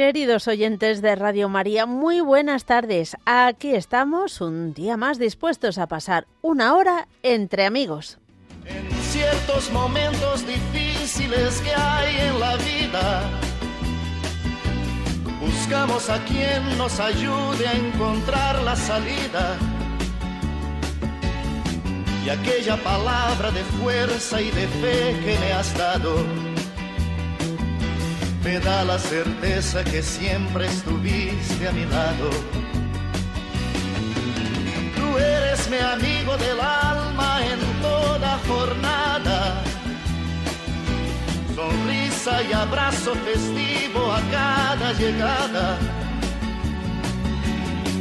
Queridos oyentes de Radio María, muy buenas tardes. Aquí estamos un día más dispuestos a pasar una hora entre amigos. En ciertos momentos difíciles que hay en la vida, buscamos a quien nos ayude a encontrar la salida. Y aquella palabra de fuerza y de fe que me has dado me da la certeza que siempre estuviste a mi lado. Tú eres mi amigo del alma en toda jornada. Sonrisa y abrazo festivo a cada llegada.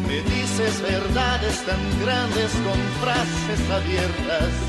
Me dices verdades tan grandes con frases abiertas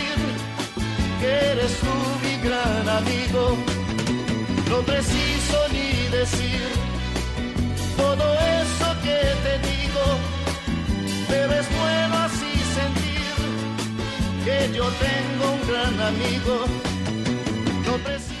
eres tú mi gran amigo. No preciso ni decir todo eso que te digo, pero es bueno así sentir que yo tengo un gran amigo. No preciso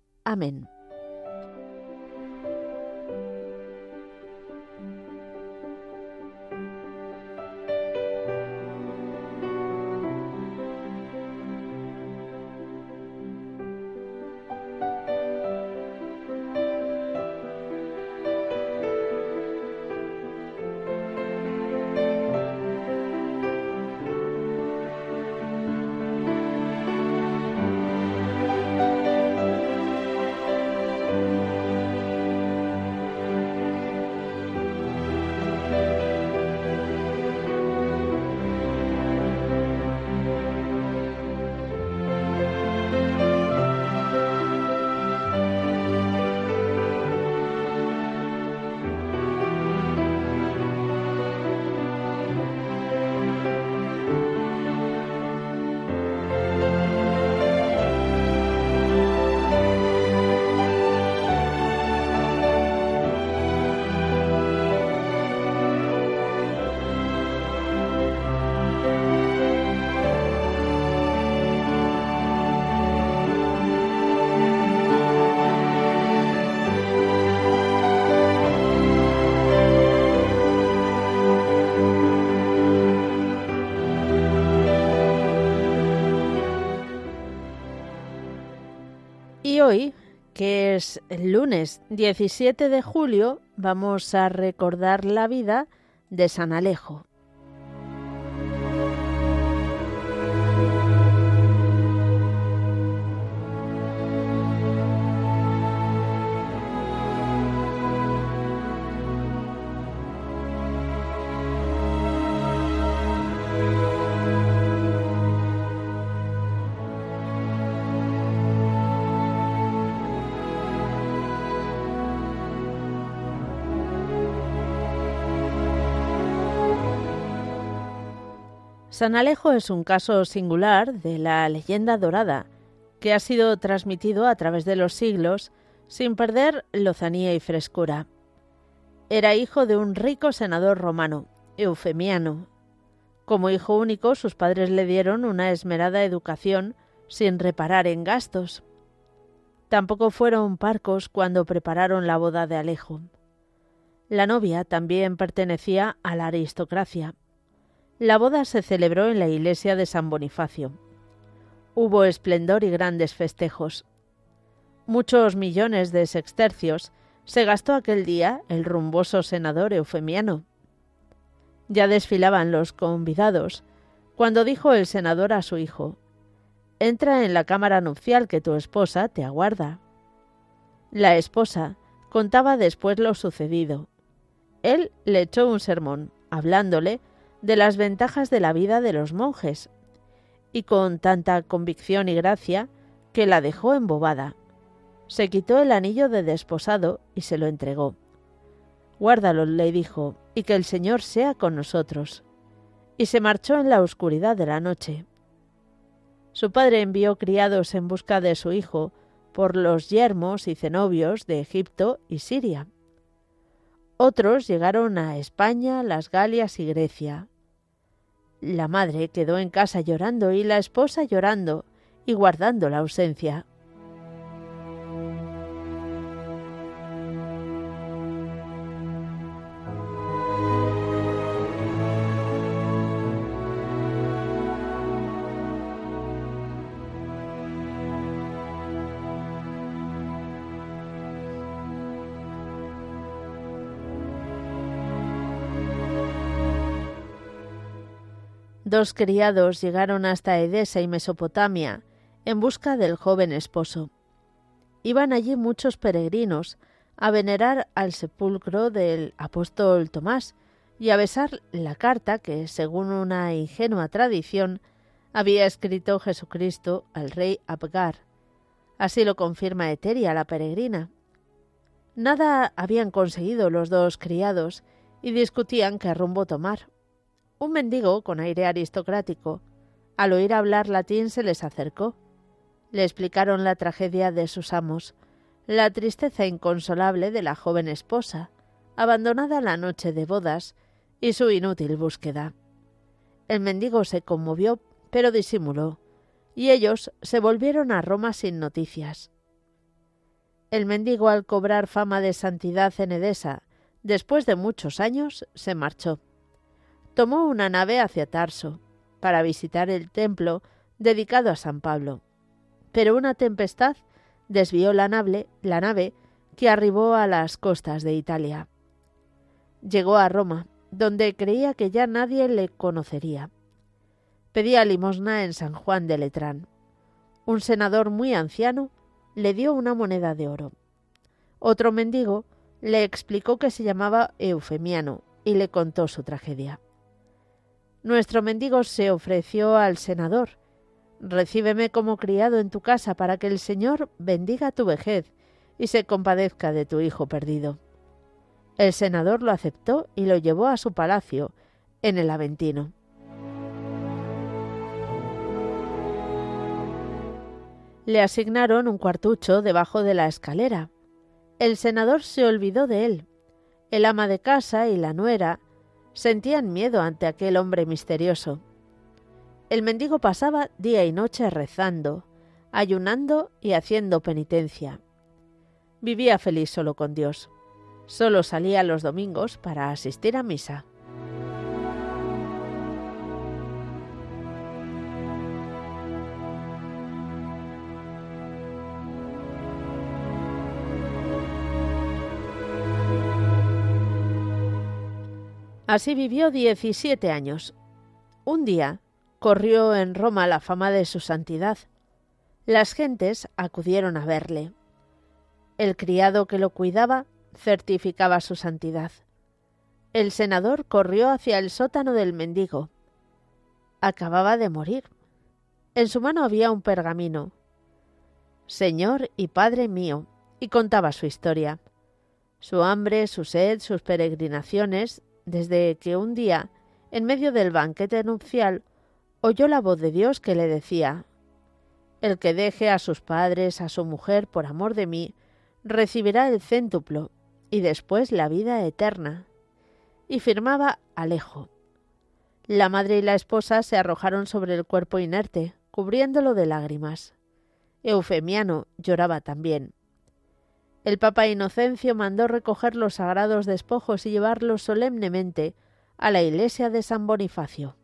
Amén. Hoy, que es el lunes 17 de julio, vamos a recordar la vida de San Alejo. San Alejo es un caso singular de la leyenda dorada, que ha sido transmitido a través de los siglos sin perder lozanía y frescura. Era hijo de un rico senador romano, Eufemiano. Como hijo único, sus padres le dieron una esmerada educación sin reparar en gastos. Tampoco fueron parcos cuando prepararon la boda de Alejo. La novia también pertenecía a la aristocracia la boda se celebró en la iglesia de San Bonifacio. Hubo esplendor y grandes festejos. Muchos millones de sextercios se gastó aquel día el rumboso senador Eufemiano. Ya desfilaban los convidados cuando dijo el senador a su hijo Entra en la cámara nupcial que tu esposa te aguarda. La esposa contaba después lo sucedido. Él le echó un sermón, hablándole de las ventajas de la vida de los monjes, y con tanta convicción y gracia que la dejó embobada. Se quitó el anillo de desposado y se lo entregó. Guárdalo, le dijo, y que el Señor sea con nosotros. Y se marchó en la oscuridad de la noche. Su padre envió criados en busca de su hijo por los yermos y cenobios de Egipto y Siria. Otros llegaron a España, las Galias y Grecia. La madre quedó en casa llorando y la esposa llorando y guardando la ausencia. Dos criados llegaron hasta Edesa y Mesopotamia en busca del joven esposo. Iban allí muchos peregrinos a venerar al sepulcro del apóstol Tomás y a besar la carta que, según una ingenua tradición, había escrito Jesucristo al rey Abgar. Así lo confirma Eteria, la peregrina. Nada habían conseguido los dos criados y discutían qué rumbo tomar. Un mendigo con aire aristocrático, al oír hablar latín, se les acercó. Le explicaron la tragedia de sus amos, la tristeza inconsolable de la joven esposa, abandonada la noche de bodas, y su inútil búsqueda. El mendigo se conmovió, pero disimuló, y ellos se volvieron a Roma sin noticias. El mendigo, al cobrar fama de santidad en Edesa, después de muchos años, se marchó tomó una nave hacia Tarso para visitar el templo dedicado a San Pablo. Pero una tempestad desvió la nave, la nave que arribó a las costas de Italia. Llegó a Roma, donde creía que ya nadie le conocería. Pedía limosna en San Juan de Letrán. Un senador muy anciano le dio una moneda de oro. Otro mendigo le explicó que se llamaba Eufemiano y le contó su tragedia. Nuestro mendigo se ofreció al senador. Recíbeme como criado en tu casa para que el Señor bendiga tu vejez y se compadezca de tu hijo perdido. El senador lo aceptó y lo llevó a su palacio, en el Aventino. Le asignaron un cuartucho debajo de la escalera. El senador se olvidó de él. El ama de casa y la nuera sentían miedo ante aquel hombre misterioso. El mendigo pasaba día y noche rezando, ayunando y haciendo penitencia. Vivía feliz solo con Dios. Solo salía los domingos para asistir a misa. Así vivió 17 años. Un día corrió en Roma la fama de su santidad. Las gentes acudieron a verle. El criado que lo cuidaba certificaba su santidad. El senador corrió hacia el sótano del mendigo. Acababa de morir. En su mano había un pergamino. Señor y Padre mío, y contaba su historia. Su hambre, su sed, sus peregrinaciones, desde que un día, en medio del banquete nupcial, oyó la voz de Dios que le decía El que deje a sus padres, a su mujer, por amor de mí, recibirá el céntuplo y después la vida eterna. Y firmaba Alejo. La madre y la esposa se arrojaron sobre el cuerpo inerte, cubriéndolo de lágrimas. Eufemiano lloraba también. El Papa Inocencio mandó recoger los sagrados despojos y llevarlos solemnemente a la iglesia de San Bonifacio.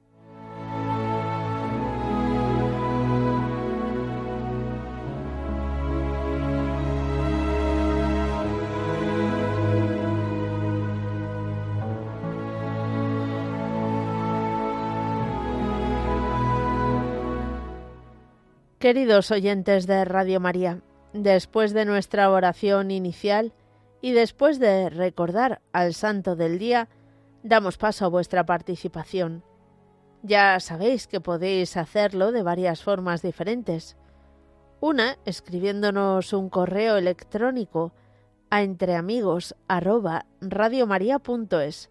Queridos oyentes de Radio María, después de nuestra oración inicial y después de recordar al Santo del Día, damos paso a vuestra participación. Ya sabéis que podéis hacerlo de varias formas diferentes. Una, escribiéndonos un correo electrónico a entreamigos@radiomaria.es.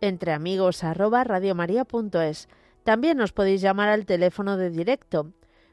Entreamigos@radiomaria.es. También os podéis llamar al teléfono de directo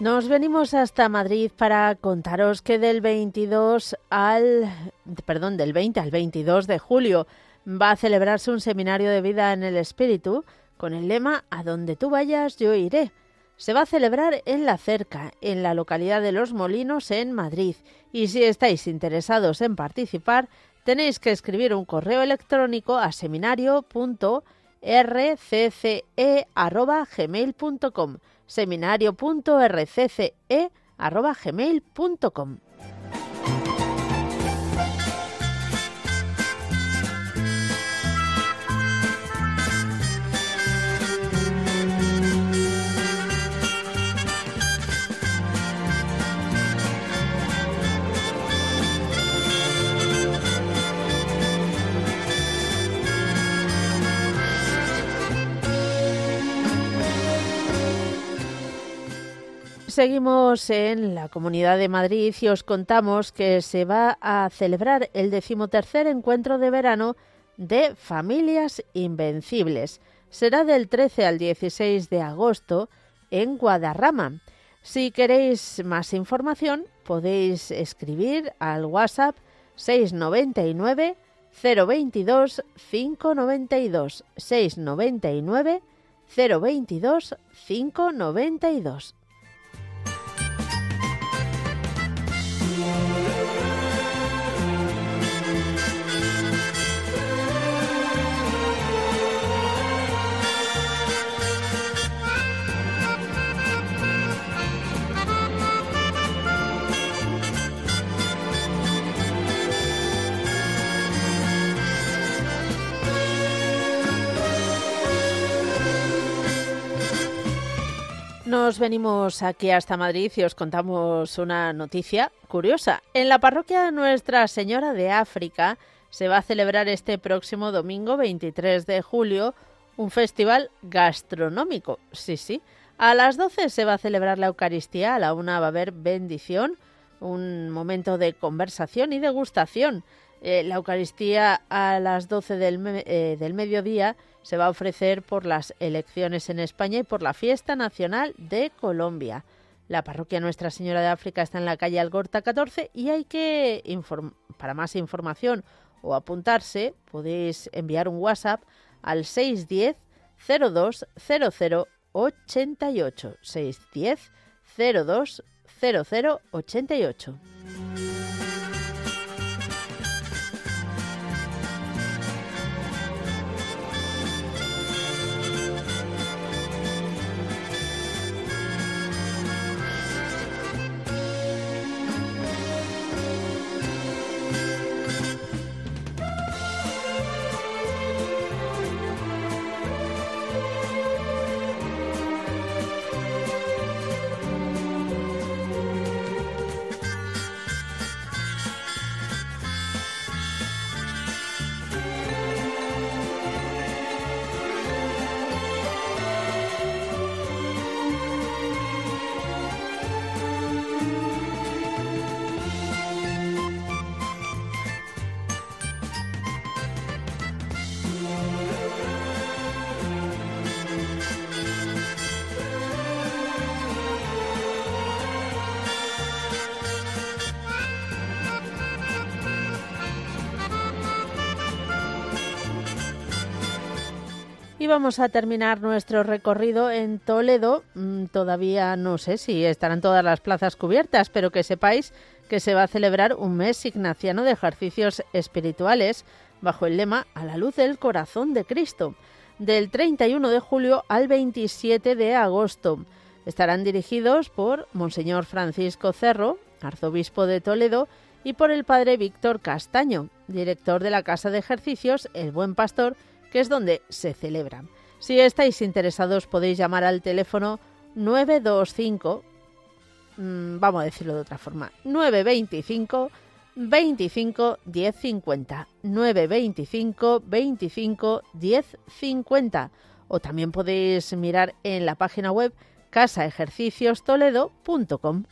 Nos venimos hasta Madrid para contaros que del 22 al perdón, del 20 al 22 de julio va a celebrarse un seminario de vida en el espíritu con el lema A donde tú vayas yo iré. Se va a celebrar en La Cerca, en la localidad de Los Molinos, en Madrid. Y si estáis interesados en participar, tenéis que escribir un correo electrónico a seminario.rcce.gmail.com seminario.rcce.gmail.com Seguimos en la Comunidad de Madrid y os contamos que se va a celebrar el decimotercer encuentro de verano de Familias Invencibles. Será del 13 al 16 de agosto en Guadarrama. Si queréis más información, podéis escribir al WhatsApp 699 022 592 699 022 592. Nos venimos aquí hasta Madrid y os contamos una noticia curiosa. En la parroquia Nuestra Señora de África se va a celebrar este próximo domingo 23 de julio un festival gastronómico. Sí, sí. A las 12 se va a celebrar la Eucaristía, a la una va a haber bendición, un momento de conversación y degustación. Eh, la Eucaristía a las 12 del, eh, del mediodía se va a ofrecer por las elecciones en España y por la Fiesta Nacional de Colombia. La parroquia Nuestra Señora de África está en la calle Algorta 14 y hay que, para más información o apuntarse, podéis enviar un WhatsApp al 610 02 00 88 610 02 vamos a terminar nuestro recorrido en Toledo. Mm, todavía no sé si estarán todas las plazas cubiertas, pero que sepáis que se va a celebrar un mes ignaciano de ejercicios espirituales bajo el lema A la luz del corazón de Cristo, del 31 de julio al 27 de agosto. Estarán dirigidos por Monseñor Francisco Cerro, arzobispo de Toledo, y por el padre Víctor Castaño, director de la Casa de Ejercicios El Buen Pastor, que es donde se celebran. Si estáis interesados podéis llamar al teléfono 925, mm, vamos a decirlo de otra forma, 925 25 1050 925 25 1050 o también podéis mirar en la página web casaejerciciostoledo.com.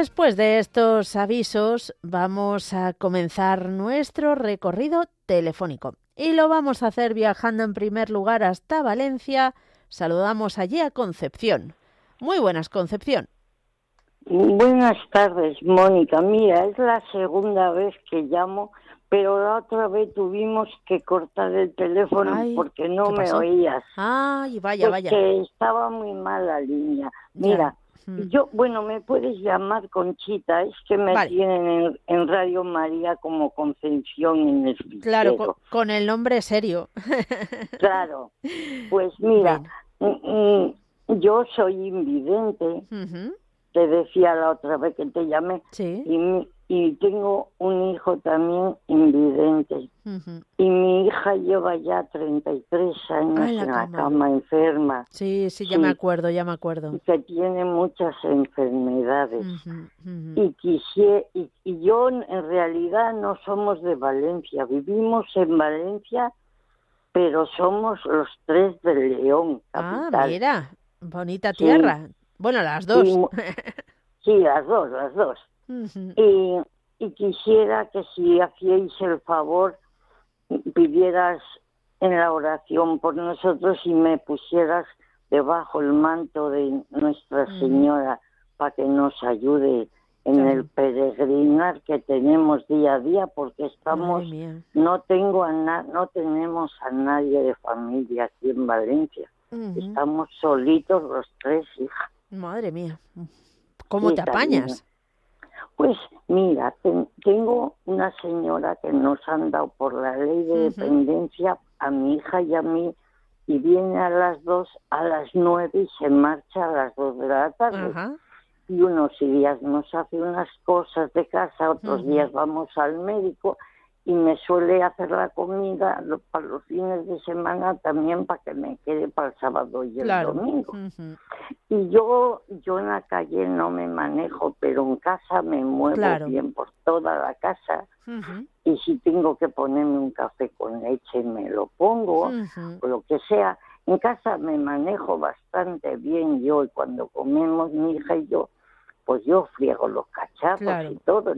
después de estos avisos vamos a comenzar nuestro recorrido telefónico. Y lo vamos a hacer viajando en primer lugar hasta Valencia. Saludamos allí a Concepción. Muy buenas, Concepción. Buenas tardes, Mónica. Mira, es la segunda vez que llamo, pero la otra vez tuvimos que cortar el teléfono Ay, porque no ¿qué me oías. Ay, vaya, vaya. Porque estaba muy mal la línea. Mira, Mm. yo, bueno, me puedes llamar Conchita, es que me Vale. tienen en, en Radio María como Concepción en el Claro, con, con el nombre serio. Claro. Pues mira, Bueno. mm, mm, yo soy invidente, te decía la otra vez que te llamé, Sí. y, mi- y tengo un hijo también invidente. Y mi hija lleva ya 33 años Ah, en la en la cama. enferma Sí, sí, ya Sí. me acuerdo, ya me acuerdo. y que tiene muchas enfermedades. Y, quisie- y, y yo en realidad no somos de Valencia, vivimos en Valencia, pero somos los tres de León, Ah, capital. mira, bonita Sí. tierra. Bueno, las dos. Y sí, las dos, las dos. Y, y quisiera que si hacíais el favor, pidieras en la oración por nosotros y me pusieras debajo el manto de Nuestra. Señora para que nos ayude en el peregrinar que tenemos día a día porque estamos no tengo a na- no tenemos a nadie de familia aquí en Valencia estamos solitos los tres hija Madre mía. ¿Cómo Sí, te apañas? Pues mira, ten- tengo una señora que nos han dado por la ley de dependencia a mi hija y a mí y viene a las dos, a las nueve y se marcha a las dos de la tarde. Y unos días nos hace unas cosas de casa, otros días vamos al médico y me suele hacer la comida para los fines de semana también para que me quede para el sábado y el Claro. domingo. Y yo, yo en la calle no me manejo, pero en casa me muevo Claro. bien por toda la casa. Y si tengo que ponerme un café con leche, me lo pongo, o lo que sea. En casa me manejo bastante bien yo, y cuando comemos mi hija y yo, pues yo friego los cacharros Claro. y todo.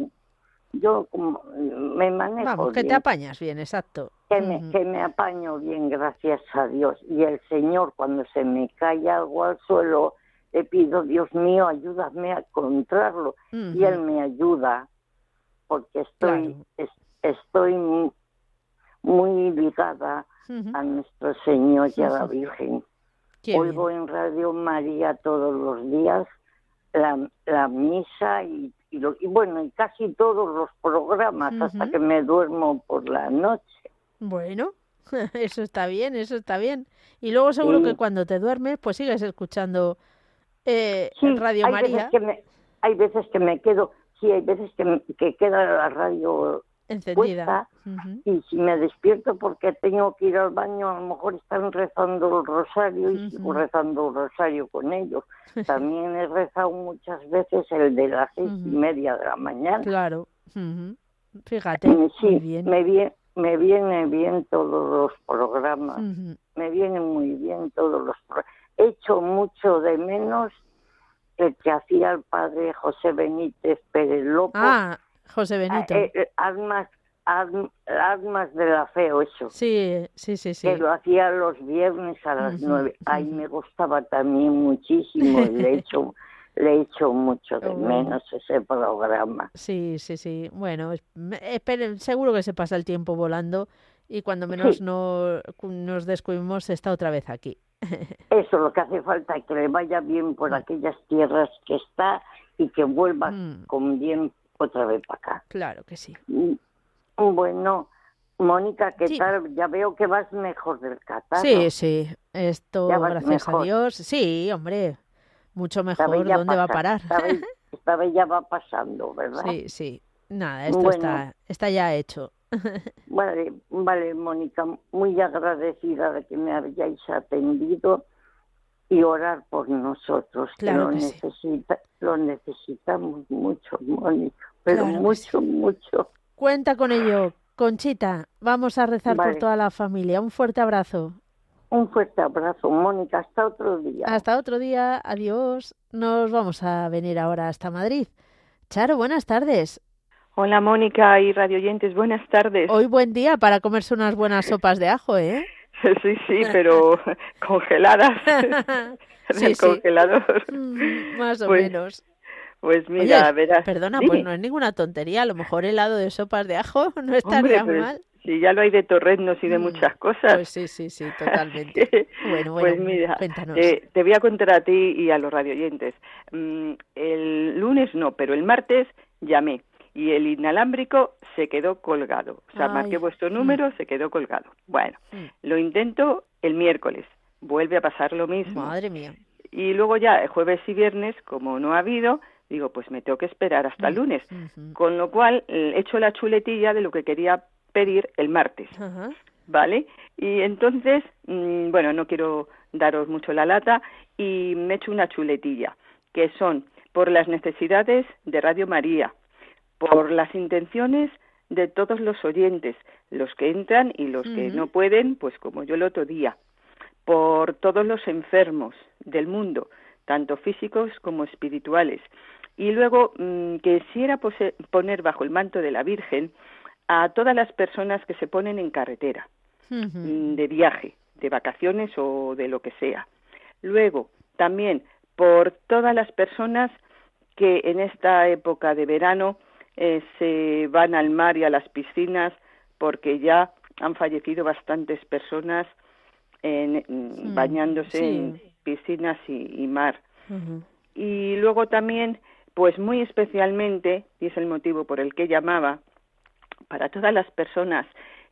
Yo como, me manejo Vamos, que te apañas bien, exacto. que me, Ujú. que me apaño bien, gracias a Dios. Y el Señor, cuando se me cae algo al suelo, le pido, Dios mío, ayúdame a encontrarlo. Y. Él me ayuda, porque estoy, Claro. es- estoy mu- muy ligada a nuestro Señor y a la. Virgen. Qué Oigo bien. en Radio María todos los días la, la misa y, y, lo- y bueno, y casi todos los programas hasta Ujú. que me duermo por la noche. Bueno, eso está bien, eso está bien. Y luego seguro Sí. que cuando te duermes, pues sigues escuchando eh, Sí, Radio hay María Veces que me, hay veces que me quedo, sí, hay veces que, me- que queda la radio encendida. y si me despierto porque tengo que ir al baño, a lo mejor están rezando el rosario y sigo rezando el rosario con ellos. También he rezado muchas veces el de las seis y media de la mañana. Claro. Fíjate, Sí, muy bien. me viene, me viene bien todos los programas, me vienen muy bien todos los programas. He hecho mucho de menos el que hacía el padre José Benítez Pérez López. Ah, José Benito. Eh, eh, almas, alm- almas de la fe, eso. Sí, sí, sí, sí. Que lo hacía los viernes a las nueve. Ahí ujú. me gustaba también muchísimo. y le he hecho, le he hecho mucho de menos ese programa. Sí, sí, sí. Bueno, es- esperen, seguro que se pasa el tiempo volando y cuando menos Sí. no, nos descubrimos está otra vez aquí. Eso lo que hace falta, que le vaya bien por aquellas tierras que está y que vuelva Mm. con bien otra vez para acá. Claro que sí. Mm, Bueno, Mónica, ¿qué Sí. tal? Ya veo que vas mejor del catarro. Sí, sí. Esto, gracias a. Dios. Sí, hombre. Mucho mejor. ¿Dónde va a parar? Esta vez, ya va pasando, ¿verdad? Sí, sí. Nada, esto Bueno. está, está ya hecho. Vale, vale, Mónica, muy agradecida de que me hayáis atendido y orar por nosotros, Claro que, lo, que sí. necesita, lo necesitamos mucho, Mónica, pero Claro mucho, mucho. Cuenta con ello. Conchita, vamos a rezar por toda la familia. Un fuerte abrazo. Un fuerte abrazo, Mónica, hasta otro día. Hasta otro día. Adiós. Nos vamos a venir ahora hasta Madrid. Charo, buenas tardes. Hola Mónica y radioyentes, buenas tardes. Hoy buen día para comerse unas buenas sopas de ajo, ¿eh? Sí, sí, pero congeladas en el congelador. Mm, más o Pues, menos. Pues mira, Oye, verás. Perdona, Dime. pues no es ninguna tontería. A lo mejor helado de sopas de ajo no Hombre, estaría pues, mal. Si ya lo hay de torreznos y de Mm, muchas cosas. Pues sí, sí, sí, totalmente. Bueno, bueno, pues mira, cuéntanos. eh, te voy a contar a ti y a los radioyentes. Mm, el lunes no, pero el martes llamé y el inalámbrico se quedó colgado. O sea, Ay, marqué vuestro mm. número, se quedó colgado. Bueno, lo intento el miércoles, vuelve a pasar lo mismo. Madre mía. Y luego ya, el jueves y viernes, como no ha habido, digo, pues me tengo que esperar hasta el Mm, lunes. Con lo cual, he hecho la chuletilla de lo que quería pedir el martes. ¿vale? Y entonces, mm, bueno, no quiero daros mucho la lata y me he hecho una chuletilla, que son por las necesidades de Radio María, por las intenciones de todos los oyentes, los que entran y los que no pueden, pues como yo el otro día, por todos los enfermos del mundo, tanto físicos como espirituales. Y luego mm, quisiera pose- poner bajo el manto de la Virgen a todas las personas que se ponen en carretera mm, de viaje, de vacaciones o de lo que sea. Luego, también por todas las personas que en esta época de verano eh, se van al mar y a las piscinas porque ya han fallecido bastantes personas en- mm, bañándose sí. en piscinas y- y mar. Y luego también, pues muy especialmente, y es el motivo por el que llamaba, para todas las personas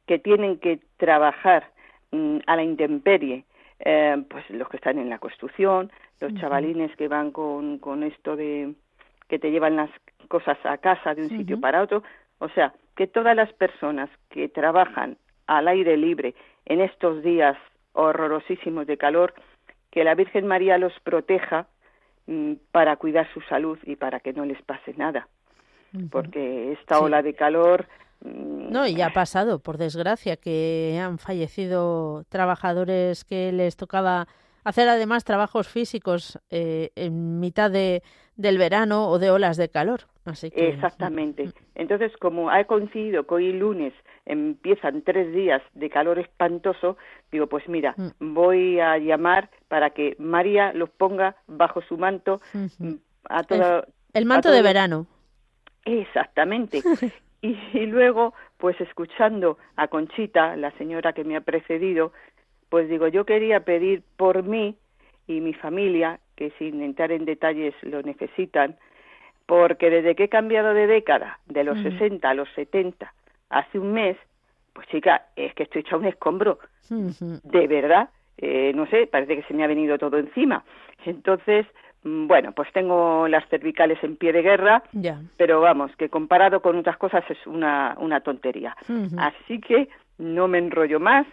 que tienen que trabajar mm, a la intemperie, eh, pues los que están en la construcción, los chavalines que van con, con esto de que te llevan las cosas a casa de un sitio para otro, o sea, que todas las personas que trabajan al aire libre en estos días horrorosísimos de calor, que la Virgen María los proteja para cuidar su salud y para que no les pase nada, porque esta Sí. ola de calor mm, No, y ya ha pasado, por desgracia, que han fallecido trabajadores que les tocaba hacer además trabajos físicos eh, en mitad de, del verano o de olas de calor. Así que, Exactamente. Entonces, como ha coincidido que hoy lunes empiezan tres días de calor espantoso, digo, pues mira, Mm. voy a llamar para que María los ponga bajo su manto mm, a toda... El manto de verano. Exactamente. y, y luego, pues escuchando a Conchita, la señora que me ha precedido, pues digo, yo quería pedir por mí y mi familia, que sin entrar en detalles lo necesitan, porque desde que he cambiado de década, de los Ujú. 60 a los 70, hace un mes, pues chica, es que estoy hecha un escombro, de verdad, eh, no sé, parece que se me ha venido todo encima. Entonces, mm, bueno, pues tengo las cervicales en pie de guerra, Ya. pero vamos, que comparado con otras cosas es una, una tontería. Así que no me enrollo más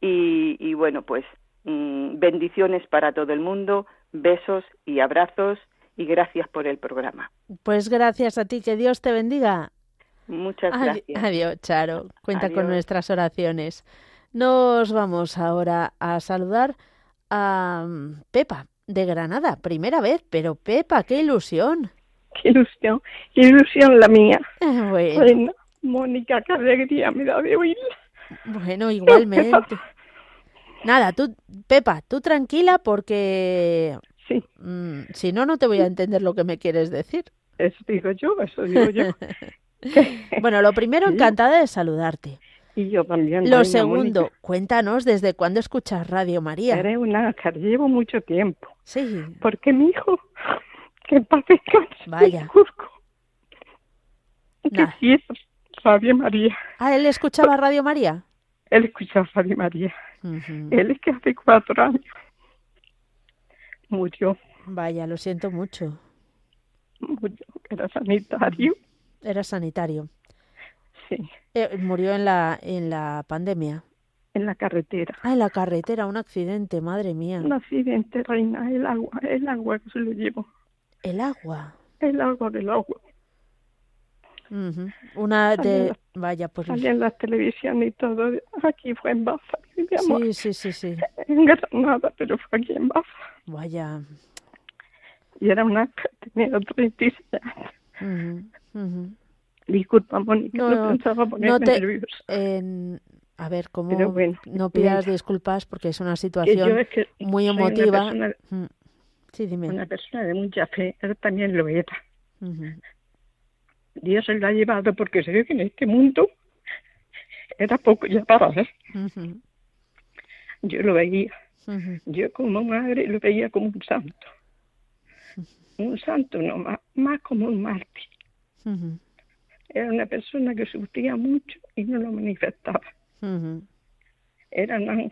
y, y bueno, pues mm, bendiciones para todo el mundo, besos y abrazos y gracias por el programa. Pues gracias a ti, que Dios te bendiga. Muchas gracias. Adiós, Charo. Cuenta con nuestras oraciones. Nos vamos ahora a saludar a mm, Pepa de Granada. Primera vez, pero Pepa, qué ilusión. Qué ilusión, qué ilusión la mía. Bueno, Bueno, Mónica, qué alegría me da de oírla. bueno, igualmente. Nada, tú, Pepa, tú tranquila porque Sí, mm, si no, no te voy a entender lo que me quieres decir. eso digo yo, eso digo yo. Bueno, lo primero, encantada de saludarte. y yo también. Lo segundo, Mónica. cuéntanos desde cuándo escuchas Radio María. Eres una ángel, llevo mucho tiempo. Sí, Porque mi hijo, que en paz Vaya. que Nada. sí es Radio María. Ah, él escuchaba Radio María. Él escucha Radio María. Él es que hace cuatro años murió, Vaya, lo siento mucho. murió, que era sanitario. Era sanitario. Sí, Eh, murió en la en la pandemia. en la carretera. Ah, en la carretera, un accidente, madre mía. Un accidente, reina, el agua, el agua que se lo llevó. El agua. El agua del agua. Una de vaya, pues en la televisión y todo. Aquí fue en Baza, sí, sí, sí, sí. En Granada, pero fue aquí en Baza. Vaya. Y era una tenía 36 años. Disculpa, Mónica, No, pensaba ponerme no te- nerviosa. A ver, ¿cómo bueno, no pidas mira, disculpas porque es una situación yo es que muy una emotiva. persona- Mm. Sí, dime. Una persona de mucha fe, él también lo era. Dios se lo ha llevado porque se ve que en este mundo era poco ya para. Ujú. Yo lo veía, yo como madre lo veía como un santo. Un santo, no, más, más como un mártir. Era una persona que sufría mucho y no lo manifestaba. Era un ángel.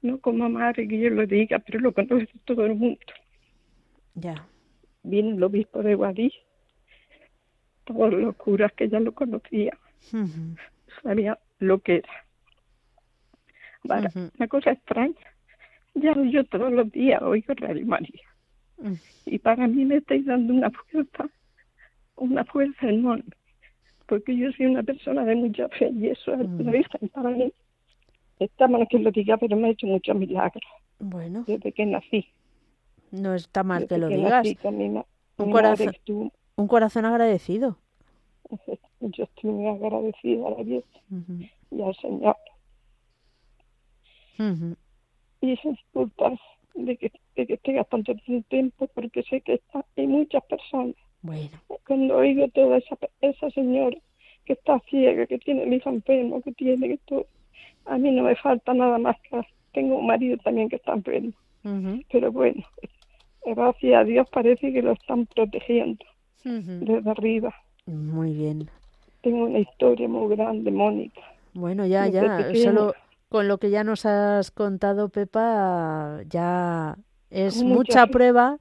No como madre que yo lo diga, pero lo conoce todo el mundo. Ya. Vino el obispo de Guadix, todos los curas que ya lo conocían, Ujú. sabía lo que era. Ujú. una cosa extraña, ya yo todos los días oigo Radio María Mm. y para mí me estáis dando una fuerza, una fuerza enorme, porque yo soy una persona de mucha fe y eso es Mm. la Virgen para mí. Está mal que lo diga, pero me ha hecho muchos milagros Bueno, desde que nací. no está mal desde que lo que digas. nací mi ma- Un corazón- Un corazón agradecido. yo estoy muy agradecida a la Virgen y al Señor. Ujú. y sin disculpas de que, de que esté gastando tanto tiempo porque sé que está, hay muchas personas. Bueno, Cuando oigo toda esa, esa señora que está ciega, que tiene el hijo enfermo, que tiene que todo, a mí no me falta nada más que tengo un marido también que está enfermo. Ujú. Pero bueno, gracias a Dios parece que lo están protegiendo desde arriba. muy bien. Tengo una historia muy grande, Mónica. Bueno, ya, Desde ya, pequeña. solo con lo que ya nos has contado, Pepa, ya es Mucha prueba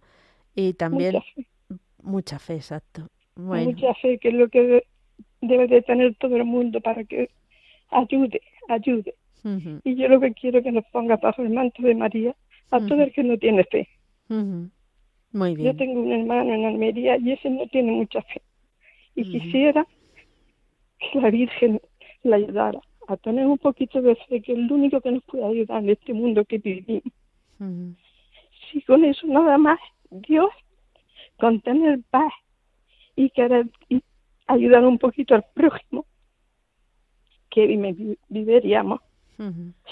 y también Mucha fe. exacto. Bueno, mucha fe, que es lo que de- debe de tener todo el mundo para que ayude, ayude. Y yo lo que quiero es que nos ponga bajo el manto de María a todo el que no tiene fe. muy Yo bien. tengo un hermano en Almería y ese no tiene mucha fe. Y quisiera que la Virgen la ayudara a tener un poquito de fe, que es lo único que nos puede ayudar en este mundo que vivimos. Si con eso nada más, Dios, con tener paz y querer y ayudar un poquito al prójimo, que vi- viviríamos,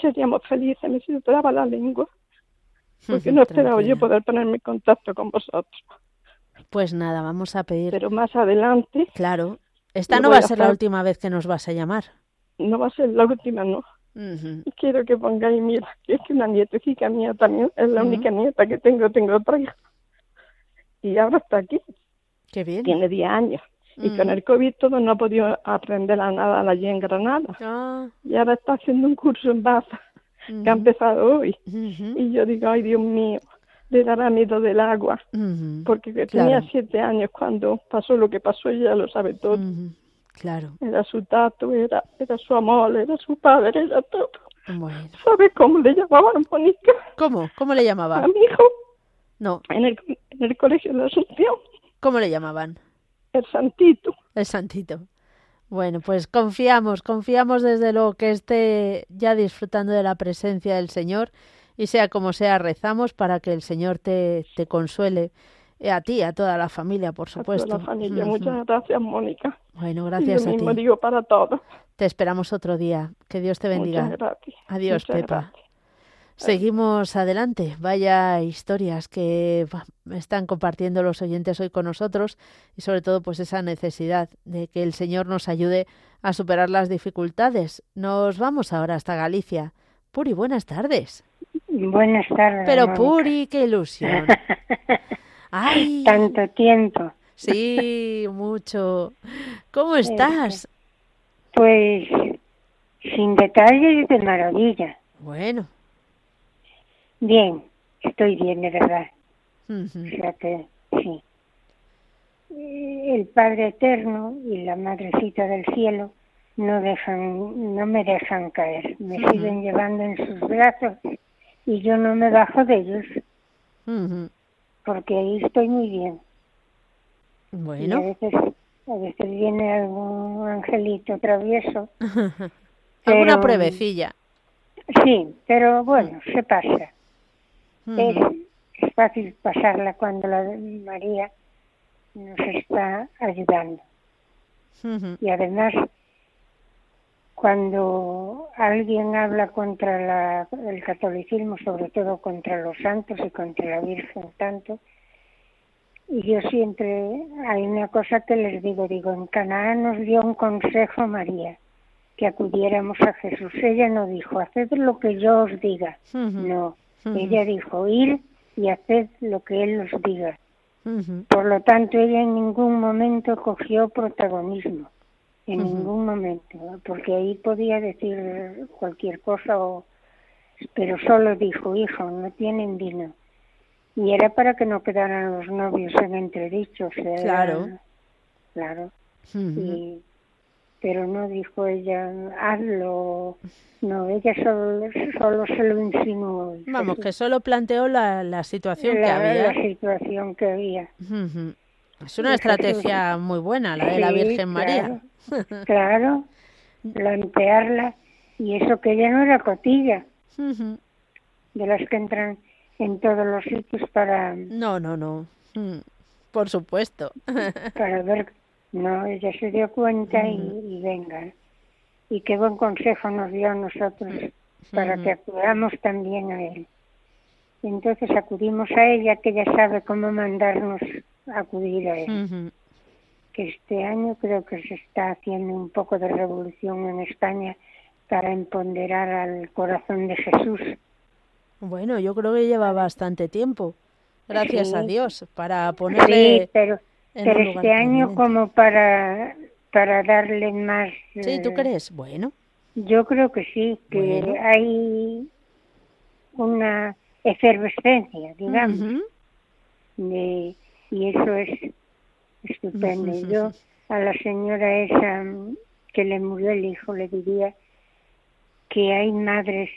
seríamos felices, me susurraba la lengua, porque no esperaba yo poder ponerme en contacto con vosotros. Pues nada, vamos a pedir. Pero más adelante Claro, esta no va a ser la última vez que nos vas a llamar. no va a ser la última, no. Quiero que pongáis, mira, es que una nietecita mía también, es la única nieta que tengo, tengo otra hija. Y ahora está aquí, Qué bien. tiene 10 años. Y con Ujú. el COVID todo no ha podido aprender a nada allí en Granada. Ah, Y ahora está haciendo un curso en Baza, que ha empezado hoy. ujú, Y yo digo, ay Dios mío, le dará miedo del agua. ujú, Porque que Claro. tenía siete años cuando pasó lo que pasó, ella lo sabe todo. Claro, Era su tato, era, era su amor, era su padre, era todo. bueno. ¿Sabe cómo le llamaban, Mónica? ¿Cómo? ¿Cómo le A llamaban? mi hijo No, en el, en el colegio de la Asunción, ¿cómo le llamaban? el Santito. El santito. Bueno, pues confiamos, confiamos desde luego que esté ya disfrutando de la presencia del Señor y sea como sea, rezamos para que el Señor te, te consuele a ti, a toda la familia, por A toda supuesto. la familia. Muchas gracias, Mónica. Bueno, y gracias lo a mismo ti. digo para todos. Te esperamos otro día. Que Dios te bendiga. Muchas gracias. Adiós, Muchas Pepa. gracias. Seguimos adelante. Vaya historias que están compartiendo los oyentes hoy con nosotros y sobre todo pues esa necesidad de que el Señor nos ayude a superar las dificultades. Nos vamos ahora hasta Galicia. Puri, buenas tardes. Buenas tardes. Pero Mónica. Puri, qué ilusión. Ay, Tanto tiempo. sí, mucho. ¿Cómo estás? Pues sin detalles de maravilla. Bueno. Bien, estoy bien, de verdad. O sea que sí. El Padre Eterno y la Madrecita del Cielo no dejan, no me dejan caer. Me siguen llevando en sus brazos y yo no me bajo de ellos porque ahí estoy muy bien. Y a Bueno. veces, a veces viene algún angelito travieso Alguna pruebecilla. Sí, pero bueno, se pasa. Es, fácil pasarla cuando la María nos está ayudando. Y además, cuando alguien habla contra la, el catolicismo, sobre todo contra los santos y contra la Virgen tanto, y yo siempre hay una cosa que les digo, digo, en Canaán nos dio un consejo María, que acudiéramos a Jesús. Ella no dijo, haced lo que yo os diga. No, ella dijo, ir y haced lo que Él os diga. Por lo tanto, ella en ningún momento cogió protagonismo, en ningún momento, porque ahí podía decir cualquier cosa, o, pero solo dijo, hijo, no tienen vino. Y era para que no quedaran los novios en entredicho. claro. claro. y, pero no dijo ella, hazlo. No, ella solo, solo se lo insinuó. Vamos, que solo planteó la, la situación que había. La situación que había. Es una estrategia muy buena, la de la Virgen María. Claro, plantearla. Y eso que ella no era cotilla, de las que entran en todos los sitios para... No, no, no. Por supuesto. para ver no, ella se dio cuenta y, venga. Y qué buen consejo nos dio a nosotros para que acudamos también a él. Entonces acudimos a ella, que ella sabe cómo mandarnos a acudir a él. Que este año creo que se está haciendo un poco de revolución en España para empoderar al corazón de Jesús. Bueno, yo creo que lleva bastante tiempo, gracias a Dios, para ponerle sí, pero pero este año como para para darle más sí tú eh, crees bueno. yo creo que sí que hay una efervescencia digamos de, y eso es estupendo. Yo a la señora esa que le murió el hijo le diría que hay madres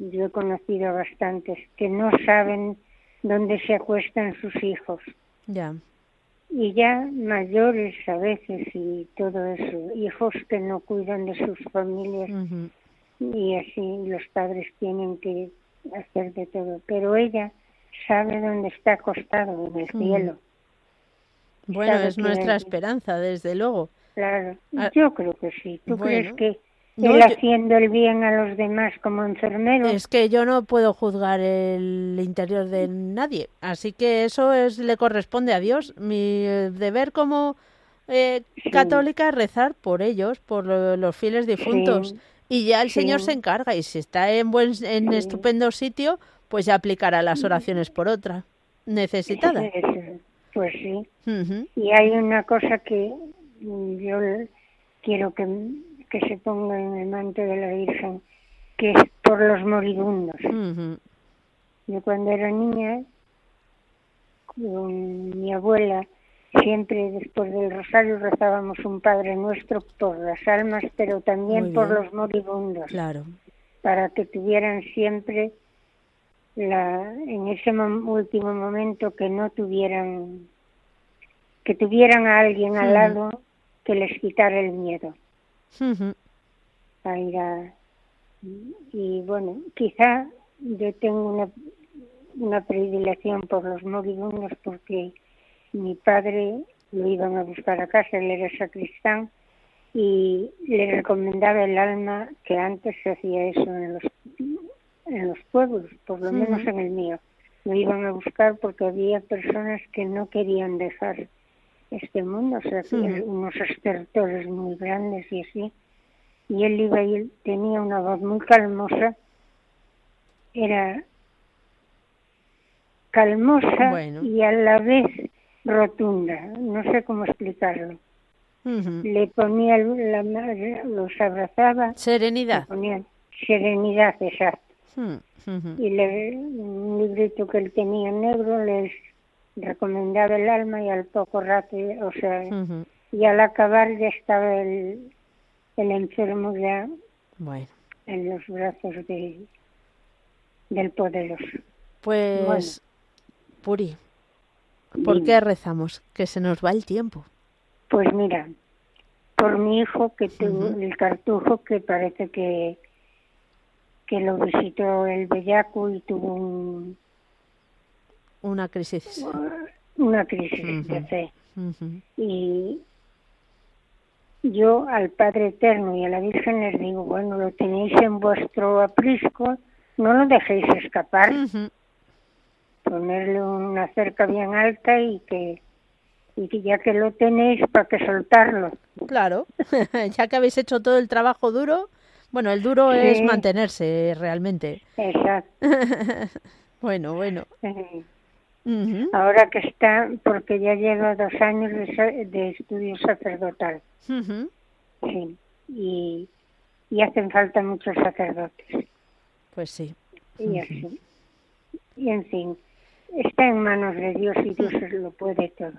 yo he conocido bastantes que no saben dónde se acuestan sus hijos. Ya y ya mayores a veces y todo eso, hijos que no cuidan de sus familias y así los padres tienen que hacer de todo, pero ella sabe dónde está acostado, en el cielo. Bueno, es nuestra esperanza, desde luego. Claro, ah, yo creo que sí. ¿Tú crees que él haciendo el bien a los demás como enfermero. Es que yo no puedo juzgar el interior de nadie, así que eso es le corresponde a Dios. Mi deber como eh, católica es rezar por ellos, por los fieles difuntos. Y ya el Señor se encarga y si está en buen en estupendo sitio, pues ya aplicará las oraciones por otra necesitada. Pues sí. Y hay una cosa que yo quiero que que se ponga en el manto de la Virgen, que es por los moribundos. Yo cuando era niña, con mi abuela, siempre después del rosario rezábamos un Padre Nuestro por las almas, pero también por los moribundos. Claro. Para que tuvieran siempre la, en ese último momento que no tuvieran, que tuvieran a alguien al lado que les quitara el miedo para ir a, y bueno, quizá yo tengo una, una predilección por los moribundos porque mi padre lo iban a buscar a casa, él era sacristán y le recomendaba el alma que antes se hacía eso en los, en los pueblos, por lo menos en el mío. Lo iban a buscar porque había personas que no querían dejar este mundo, o sea, unos estertores muy grandes y así. Y él iba y él tenía una voz muy calmosa, era calmosa y a la vez rotunda, no sé cómo explicarlo. Le ponía la los abrazaba. Serenidad. ponía serenidad, exacto. Y le, un librito que él tenía negro les recomendaba el alma y al poco rato, o sea, y al acabar ya estaba el, el enfermo ya bueno. en los brazos de, del poderoso. Pues, Puri, ¿por qué rezamos? Que se nos va el tiempo. Pues mira, por mi hijo que tuvo el cartujo que parece que que lo visitó el bellaco y tuvo un una crisis. Una crisis de fe. Y, yo al Padre Eterno y a la Virgen les digo, bueno, lo tenéis en vuestro aprisco, no lo dejéis escapar, ponerle una cerca bien alta y que, y que ya que lo tenéis, para que soltarlo. Claro, ya que habéis hecho todo el trabajo duro, bueno, el duro es mantenerse realmente. Exacto. Bueno, bueno. Ahora que está, porque ya lleva dos años de, estudio sacerdotal, sí, y, y hacen falta muchos sacerdotes. Pues sí. y así. Y en fin, está en manos de Dios y Dios lo puede todo.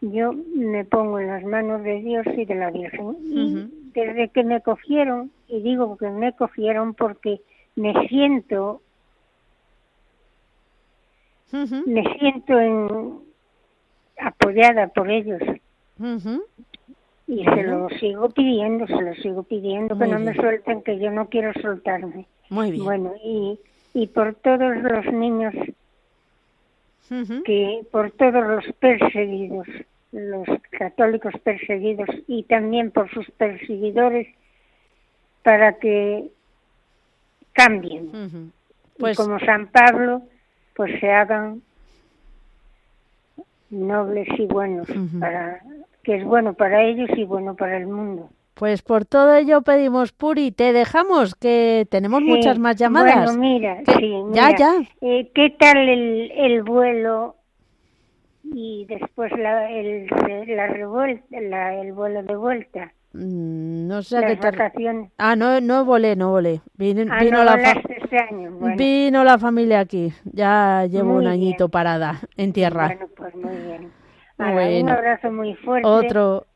Yo me pongo en las manos de Dios y de la Virgen. Y desde que me cogieron, y digo que me cogieron porque me siento, Me siento en, apoyada por ellos. Y se lo sigo pidiendo, se lo sigo pidiendo, que Muy no me suelten, que yo no quiero soltarme. Muy bien. Bueno, y, y por todos los niños que por todos los perseguidos, los católicos perseguidos y también por sus perseguidores, para que cambien. Pues como San Pablo, pues se hagan nobles y buenos, para que es bueno para ellos y bueno para el mundo. Pues por todo ello pedimos, Puri, te dejamos, que tenemos Sí, muchas más llamadas. Bueno, mira, sí, ya, mira, ya. eh, ¿Qué tal el, el vuelo y después la, el, la revuelta, la, el vuelo de vuelta? Mm, No sé a qué Las te... Ah, no, no volé, no volé. Vino, Ah, vino no la volaste Bueno, vino la familia aquí. Ya llevo Muy un añito bien. parada en tierra. bueno, pues muy bien. Ala, Un abrazo muy fuerte. Otro.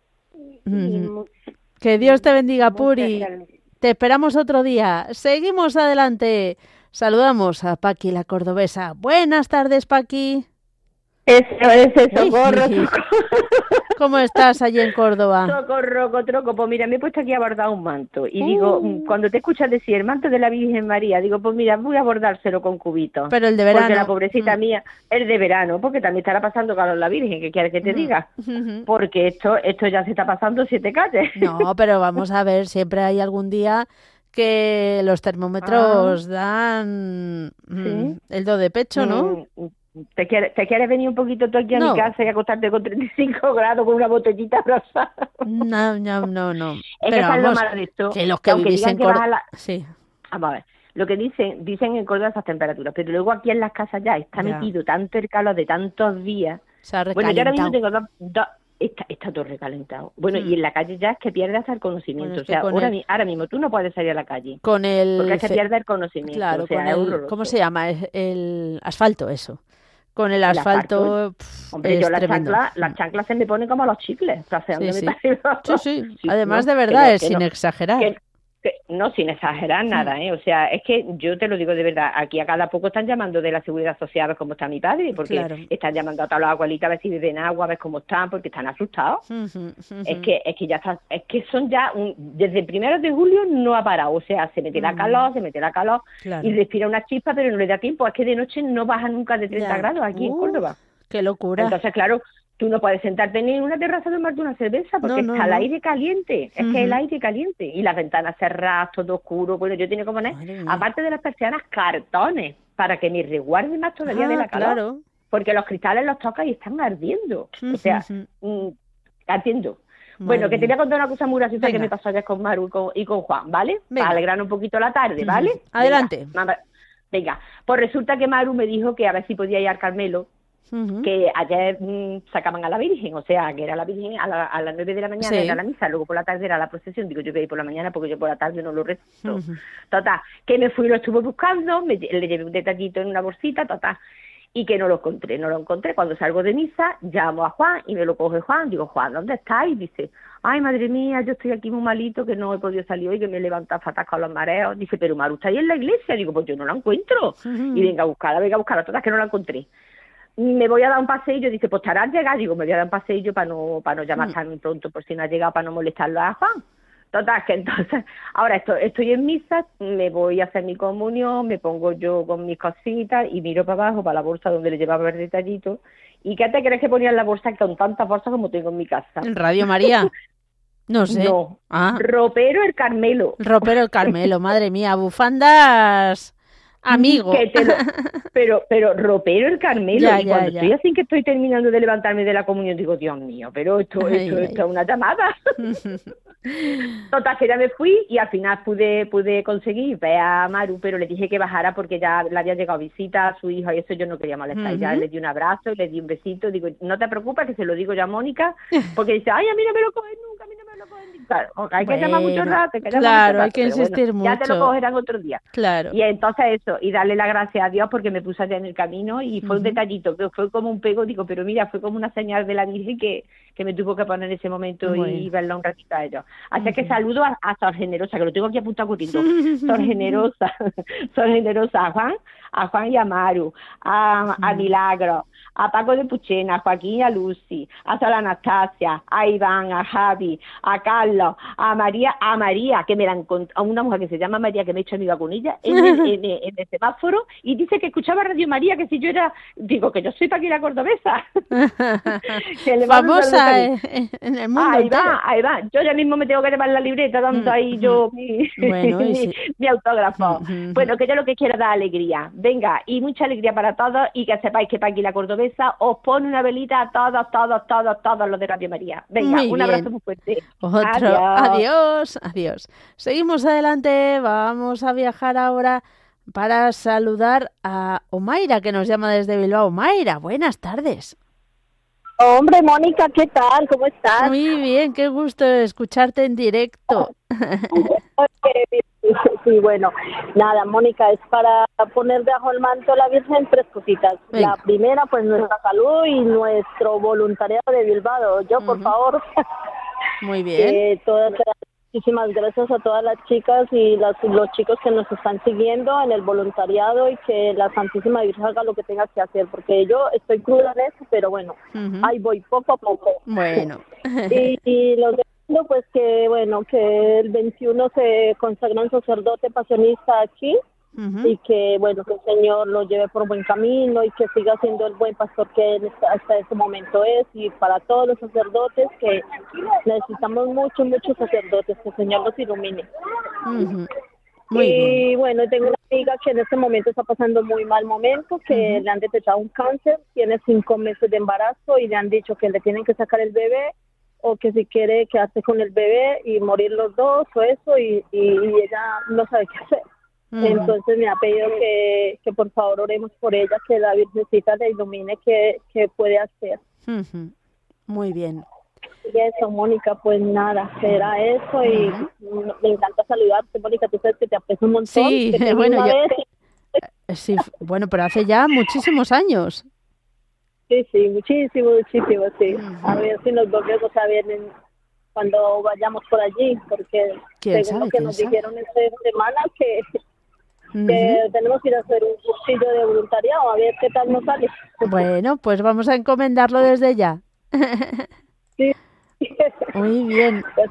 y Que Dios te bendiga, Puri. salud. Te esperamos otro día. Seguimos adelante. Saludamos a Paqui, la cordobesa. Buenas tardes, Paqui. Eso, ese socorro, socorro, ¿Cómo estás allí en Córdoba? socorro, troco. Pues mira, me he puesto aquí a bordar un manto. Y digo, mm, cuando te escuchas decir el manto de la Virgen María, digo, pues mira, voy a bordárselo con cubitos. Pero el de Porque la verano. pobrecita Mm. mía, el de verano, porque también estará pasando calor la Virgen, que quieres que te diga. Ujú. Porque esto, esto ya se está pasando siete calles. No, pero vamos a ver, siempre hay algún día que los termómetros dan mm, Sí. el do de pecho, ¿no? ¿Te quieres, ¿Te quieres venir un poquito tú aquí a No. mi casa y acostarte con 35 grados con una botellita rosada? No, no, no, no. Es Pero que es lo vamos, malo de esto. que los que digan que vas a la- Sí, Vamos a ver. Lo que dicen, dicen en Córdoba esas temperaturas, pero luego aquí en las casas ya está Ya. metido tanto el calor de tantos días. se ha Bueno, yo ahora mismo tengo dos, dos- está, está todo recalentado. Bueno, Mm. y en la calle ya es que pierde hasta el conocimiento. Bueno, o sea, ahora, el- ahora mismo tú no puedes salir a la calle. Con el... Porque fe- pierde el conocimiento. Claro, o sea, con es el... horroroso. ¿Cómo se llama? El, el asfalto, eso. Con el asfalto... asfalto. pf, Hombre, es yo las tremendo. chanclas, las chanclas se me ponen como los chicles, paseándome Sí, sí. Sí, sí. Sí, Además, no, de que verdad, no, es que sin no. exagerar. Que- que- no, sin exagerar nada, ¿eh? O sea, es que yo te lo digo de verdad, aquí a cada poco están llamando de la seguridad social a ver cómo está mi padre, porque Claro. están llamando a todas las abuelitas a ver si beben agua, a ver cómo están, porque están asustados. Es que es que ya está, es que son ya, un- desde el primero de julio no ha parado, o sea, se mete la calor, se mete la calor Claro. y respira una chispa, pero no le da tiempo, es que de noche no baja nunca de 30 Ya. grados aquí en Córdoba. Qué locura. Entonces, claro, tú no puedes sentarte ni en una terraza a tomarte una cerveza porque No, no, está el aire caliente, es que el aire caliente y las ventanas cerradas, todo oscuro. Bueno, yo tengo que poner, Madre aparte de las persianas, cartones para que me resguarde más todavía Ah, de la calor. claro. Porque los cristales los tocas y están ardiendo. O sea, mm, ardiendo. Madre Bueno, que te voy a contar una cosa muy graciosa que me pasó ayer con Maru y con, y con Juan, ¿vale? Venga. Para alegrar un poquito la tarde. ¿vale? Adelante. Venga, pues resulta que Maru me dijo que a ver si podía ir al Carmelo Que ayer mm, sacaban a la Virgen, o sea, que era la Virgen a, la- a las nueve de la mañana Sí. era la misa, luego por la tarde era la procesión, digo yo voy a ir por la mañana porque yo por la tarde no lo rezo. Ujú. Total, que me fui, lo estuve buscando, me, le llevé un detallito en una bolsita, total, y que no lo encontré, no lo encontré. Cuando salgo de misa, llamo a Juan y me lo coge Juan, digo, Juan, ¿dónde estás? Y dice, ay, madre mía, yo estoy aquí muy malito, que no he podido salir hoy, que me he levantado fatal con los mareos. Dice, pero Maru está ahí en la iglesia. Digo, pues yo no la encuentro. Y venga a buscarla, venga a buscarla, total, que no la encontré me voy a dar un paseillo, dice, pues estarás llegado, digo, me voy a dar un paseillo para no, para no llamar Mm. tan pronto por si no ha llegado, para no molestarlo a Juan. Total, que entonces, ahora estoy, estoy en misa, me voy a hacer mi comunión, me pongo yo con mis cositas y miro para abajo, para la bolsa donde le llevaba el detallito. ¿Y qué te crees que ponía en la bolsa con tantas bolsas como tengo en mi casa? En Radio María. No sé. No. Ah, Ropero el Carmelo. ropero el Carmelo, madre mía, bufandas amigo. Que te lo- pero, pero ropero el Carmelo. Ya, y ya, cuando ya. estoy así que estoy terminando de levantarme de la comunión, digo, Dios mío, pero esto, esto, es una llamada. Total, que ya me fui y al final pude pude conseguir ver a Maru, pero le dije que bajara porque ya le había llegado visita a su hijo y eso yo no quería molestar. Ya le di un abrazo, le di un besito, digo, no te preocupes que se lo digo ya a Mónica, porque dice, ay, a mí no me lo cogen nunca, a mí no Claro, hay que llamar mucho rato, hay que llamar claro, mucho hay que pero insistir bueno, Ya te lo mucho. cogerán otro día. Claro. Y entonces eso, y darle las gracias a Dios porque me puso allá en el camino y fue un detallito, que fue como un pego, digo, pero mira, fue como una señal de la Virgen que, que me tuvo que poner en ese momento y verlo un ratito a ellos. Así que saludo a, a Sor Generosa, que lo tengo aquí apuntado cortito. Sor Generosa, Sor Generosa, a Juan, a Juan y a a, Milagro, a Paco de Puchena, a Joaquín y a Lucy, a Sor Anastasia, a Iván, a Javi, a Carlos, a María, a María, que me la a una mujer que se llama María, que me he hecho amiga con ella, en el, en el- en el semáforo, y dice que escuchaba Radio María, que si yo era, digo que yo soy Paquira Cordobesa. Que le Famosa en el mundo Ahí entero. va, ahí va. Yo ya mismo me tengo que llevar la libreta Mm, ahí yo mi, Bueno, y sí. mi autógrafo. Mm, mm, Bueno, que yo lo que quiero es dar alegría. Venga, y mucha alegría para todos y que sepáis que Paqui la Cordobesa os pone una velita a todos, todos, todos, todos los de Radio María. Venga, Muy un bien. abrazo muy fuerte. Otro. Adiós. adiós. Seguimos adelante. Vamos a viajar ahora para saludar a Omaira, que nos llama desde Bilbao. Omaira, buenas tardes. Hombre, Mónica, ¿qué tal? ¿Cómo estás? Muy bien, qué gusto escucharte en directo. Sí, bueno, nada, Mónica, es para poner debajo el manto a la Virgen tres cositas. Venga. La primera, pues nuestra salud y nuestro voluntariado de Bilbao. Yo, por favor, Muy bien. que todas, muchísimas gracias a todas las chicas y las- los chicos que nos están siguiendo en el voluntariado y que la Santísima Virgen haga lo que tenga que hacer, porque yo estoy cruda en eso, pero bueno, ahí voy poco a poco. Bueno. Y, y lo segundo, pues que bueno, que el 21 se consagra un sacerdote pasionista aquí Y que bueno, que el Señor lo lleve por buen camino y que siga siendo el buen pastor que él hasta ese momento es y para todos los sacerdotes que necesitamos muchos, muchos sacerdotes, que el Señor los ilumine. Ujú. Muy bien. y bueno, tengo una amiga que en este momento está pasando muy mal momento, que le han detectado un cáncer, tiene cinco meses de embarazo y le han dicho que le tienen que sacar el bebé o que si quiere quedarse con el bebé y morir los dos o eso y, y, y ella no sabe qué hacer. Entonces me ha pedido que, que por favor oremos por ella, que la Virgencita le ilumine qué, qué puede hacer. Muy bien. Y eso, Mónica, pues nada, será eso y me encanta saludarte, Mónica, tú sabes que te aprecio un montón. Sí, que te bueno, yo- Eh, Sí, bueno, pero hace ya muchísimos años. Sí, sí, muchísimo, muchísimo, sí. A ver si nos volvemos a ver en- cuando vayamos por allí, porque ¿Quién según sabe, lo que nos sabe? dijeron esta semana, que, Ujú. que tenemos que ir a hacer un cursillo de voluntariado, a ver qué tal nos sale. Bueno, pues vamos a encomendarlo desde ya. Sí. Muy bien. Pues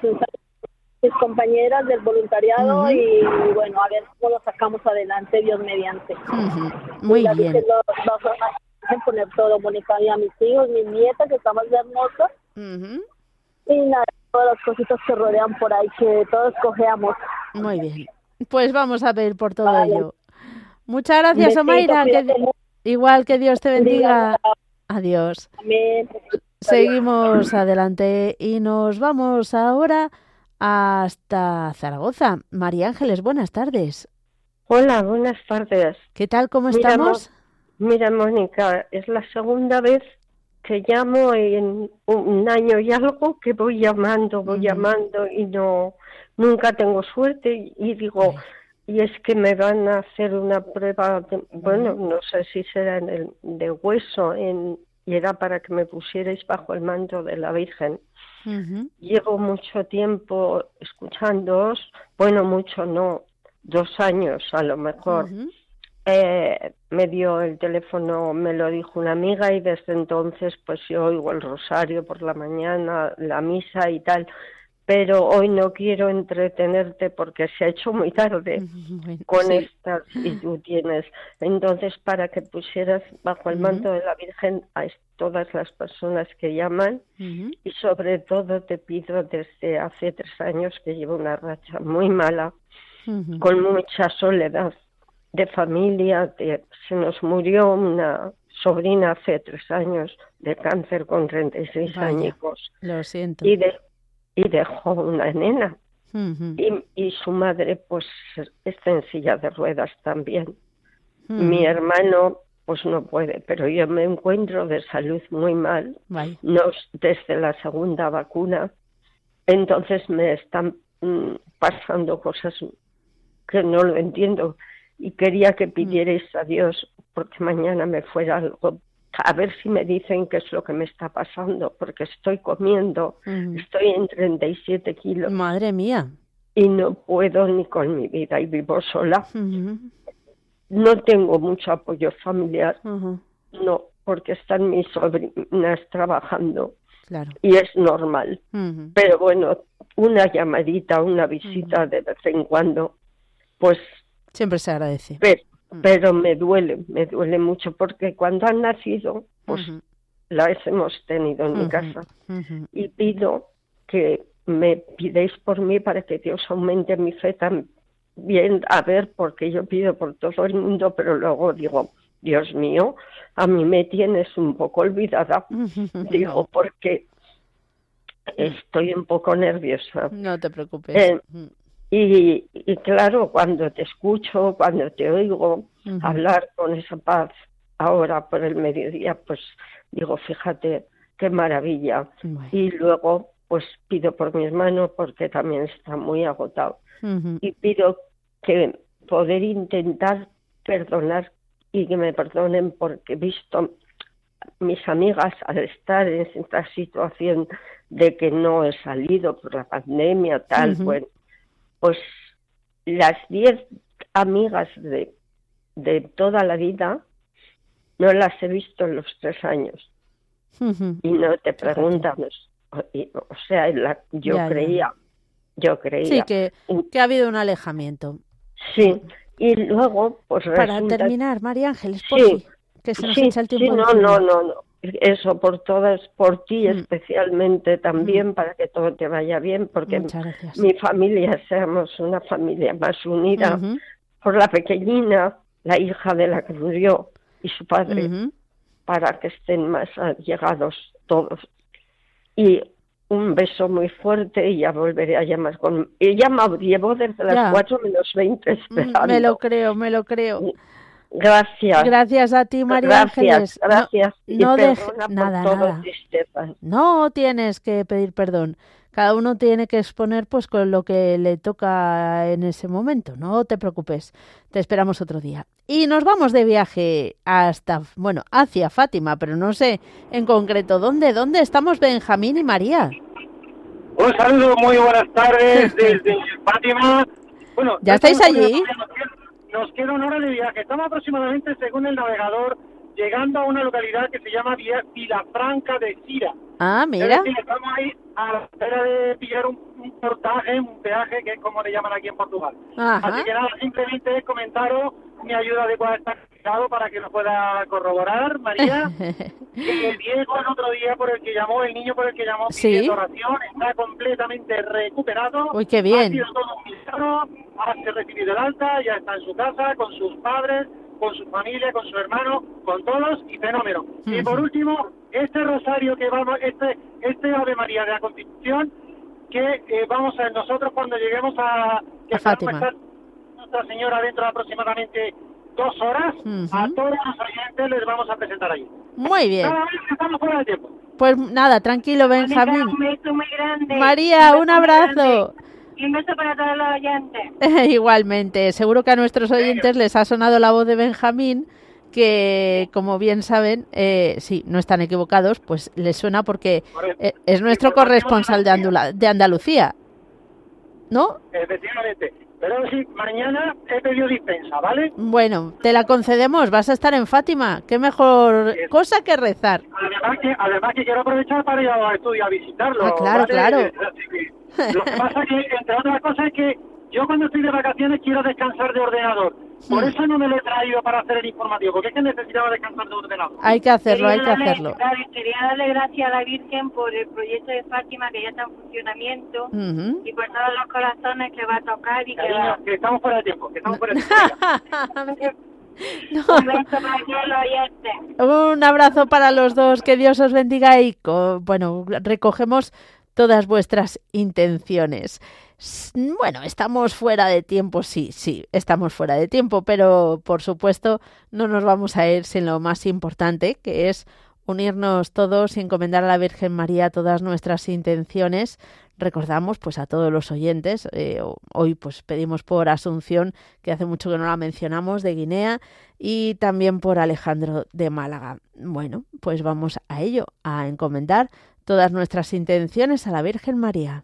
mis compañeras del voluntariado Ujú. y bueno, a ver cómo lo sacamos adelante, Dios mediante. Ujú. Muy La bien. Virgen lo- lo va a poner todo, Mónica, y a mis hijos, mis nietas, que están más hermosas, Ujú. y nada, todas las cositas que rodean por ahí, que todos cogeamos. Muy bien. Pues vamos a pedir por todo Vale. ello. Muchas gracias, Besito, Omaira. igual que Dios te bendiga. Adiós. Amén. Seguimos adelante y nos vamos ahora hasta Zaragoza. María Ángeles, buenas tardes. Hola, buenas tardes. ¿Qué tal? ¿Cómo Mira, estamos? Mira, Mónica, es la segunda vez que llamo en un año y algo que voy llamando, voy llamando y no, nunca tengo suerte y, digo, y es que me van a hacer una prueba, de- bueno, no sé si será en el, de hueso, en, y era para que me pusierais bajo el manto de la Virgen. Llevo mucho tiempo escuchándoos, bueno, mucho no, dos años a lo mejor. Eh, me dio el teléfono, me lo dijo una amiga y desde entonces pues yo oigo el rosario por la mañana, la misa y tal, pero hoy no quiero entretenerte porque se ha hecho muy tarde con estas y tú tienes. Entonces, para que pusieras bajo el manto de la Virgen a todas las personas que llaman y sobre todo te pido desde hace tres años que llevo una racha muy mala, con mucha soledad de familia, se nos murió una sobrina hace tres años de cáncer con 36 años. Lo siento. Y, de, y dejó una nena. y, y, su madre, pues, está en silla de ruedas también. Mi hermano, pues, no puede, pero yo me encuentro de salud muy mal. No, desde la segunda vacuna. Entonces me están mm, pasando cosas que no lo entiendo y quería que pidierais a Dios porque mañana me fuera algo a ver si me dicen qué es lo que me está pasando, porque estoy comiendo, estoy en 37 kilos. Madre mía. Y no puedo ni con mi vida y vivo sola. No tengo mucho apoyo familiar, no, porque están mis sobrinas trabajando. Claro. Y es normal. Pero bueno, una llamadita, una visita de vez en cuando, pues... Siempre se agradece. Mm. Pero me duele, me duele mucho porque cuando han nacido, pues las hemos tenido en mi casa. y pido que me pidéis por mí para que Dios aumente mi fe también, a ver, porque yo pido por todo el mundo, pero luego digo, Dios mío, a mí me tienes un poco olvidada, digo, porque estoy un poco nerviosa. No te preocupes. Eh, y, claro, cuando te escucho, cuando te oigo hablar con esa paz ahora por el mediodía, pues digo, fíjate, qué maravilla. Y luego, pues pido por mi hermano porque también está muy agotado. Y pido que poder intentar perdonar y que me perdonen porque he visto mis amigas al estar en esta situación de que no he salido por la pandemia, tal, bueno, pues las diez amigas de, de toda la vida no las he visto en los tres años. Y no te preguntan, o, sea, yo creía, yo creía. Sí, que, que, ha habido un alejamiento. Sí, y luego, pues Para terminar, María Ángeles, por sí, que se nos echa el tiempo. Sí, no, no, no, no eso por todas, por ti mm. especialmente también, mm. para que todo te vaya bien, porque mi familia seamos una familia más unida por la pequeñina, la hija de la que murió y su padre, para que estén más allegados todos. Y un beso muy fuerte y ya volveré a llamar con... Ella me llevó desde las cuatro menos veinte mm, esperando. Me lo creo, me lo creo. Gracias. Gracias a ti, María Ángeles. Gracias. No, nada, nada. No tienes que pedir perdón. Cada uno tiene que exponer pues con lo que le toca en ese momento. No te preocupes. Te esperamos otro día. Y nos vamos de viaje hasta, bueno, hacia Fátima, pero no sé en concreto dónde. ¿Dónde estamos Benjamín y María? Un saludo, muy buenas tardes desde Fátima. Bueno, ¿ya estáis allí? Nos queda una hora de viaje. Estamos aproximadamente, según el navegador, llegando a una localidad que se llama Vilafranca de Sira. Ah, mira. estamos ahí a la espera de pillar un, portaje, un peaje, que es como le llaman aquí en Portugal. Así que nada, simplemente comentaros mi ayuda adecuada para que nos pueda corroborar, María. el Diego, el otro día por el que llamó, el niño por el que llamó ¿Sí? oración, está completamente recuperado. Uy, qué bien. Ha sido todo un ha recibido el alta, ya está en su casa, con sus padres, con su familia, con su hermano, con todos y fenómeno. Y por último, este rosario que vamos, este, este Ave María de la Constitución, que eh, vamos a nosotros cuando lleguemos a, que a Fátima. Nuestra Señora dentro de aproximadamente dos horas. A todos los oyentes les vamos a presentar ahí. Muy bien. estamos fuera de tiempo. Pues nada, tranquilo, Benjamín. Un beso muy grande. María, un, abrazo. Y un beso para todos los oyentes. Igualmente, seguro que a nuestros oyentes les ha sonado la voz de Benjamín, que como bien saben, eh, sí, no están equivocados, pues les suena porque eh, es nuestro corresponsal de, de Andalucía. ¿No? Efectivamente Pero sí, mañana he pedido dispensa, ¿vale? Bueno, te la concedemos, vas a estar en Fátima. Qué mejor cosa que rezar. Además que, además que quiero aprovechar para ir a estudio a visitarlo. Ah, claro, claro. Lo que pasa es que, entre otras cosas, es que yo cuando estoy de vacaciones quiero descansar de ordenador. Por hmm. eso no me lo he traído para hacer el informativo, porque es que necesitaba descansar de ordenador. Hay que hacerlo, hay que hacerlo. quería darle gracias a la Virgen por el proyecto de Fátima que ya está en funcionamiento y por todos los corazones que va a tocar y que va... que estamos fuera de tiempo, que estamos fuera de tiempo. Un abrazo para los dos, que Dios os bendiga y bueno, recogemos todas vuestras intenciones. Bueno, estamos fuera de tiempo, sí, sí, estamos fuera de tiempo, pero por supuesto no nos vamos a ir sin lo más importante, que es unirnos todos y encomendar a la Virgen María todas nuestras intenciones. Recordamos pues a todos los oyentes, eh, hoy pues pedimos por Asunción, que hace mucho que no la mencionamos, de Guinea, y también por Alejandro de Málaga. Bueno, pues vamos a ello, a encomendar todas nuestras intenciones a la Virgen María.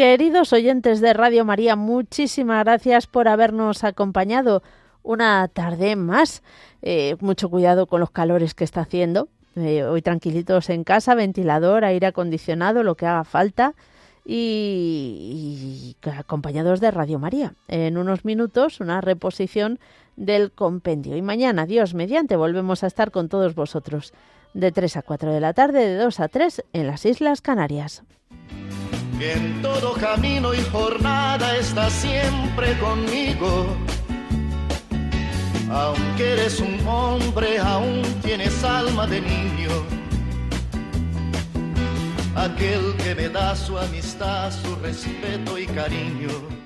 Queridos oyentes de Radio María, muchísimas gracias por habernos acompañado una tarde más. Eh, mucho cuidado con los calores que está haciendo. Eh, hoy tranquilitos en casa, ventilador, aire acondicionado, lo que haga falta. Y, y, acompañados de Radio María. En unos minutos, una reposición del compendio. Y mañana, Dios mediante, volvemos a estar con todos vosotros. De 3 a 4 de la tarde, de 2 a 3 en las Islas Canarias en todo camino y jornada estás siempre conmigo. Aunque eres un hombre, aún tienes alma de niño. Aquel que me da su amistad, su respeto y cariño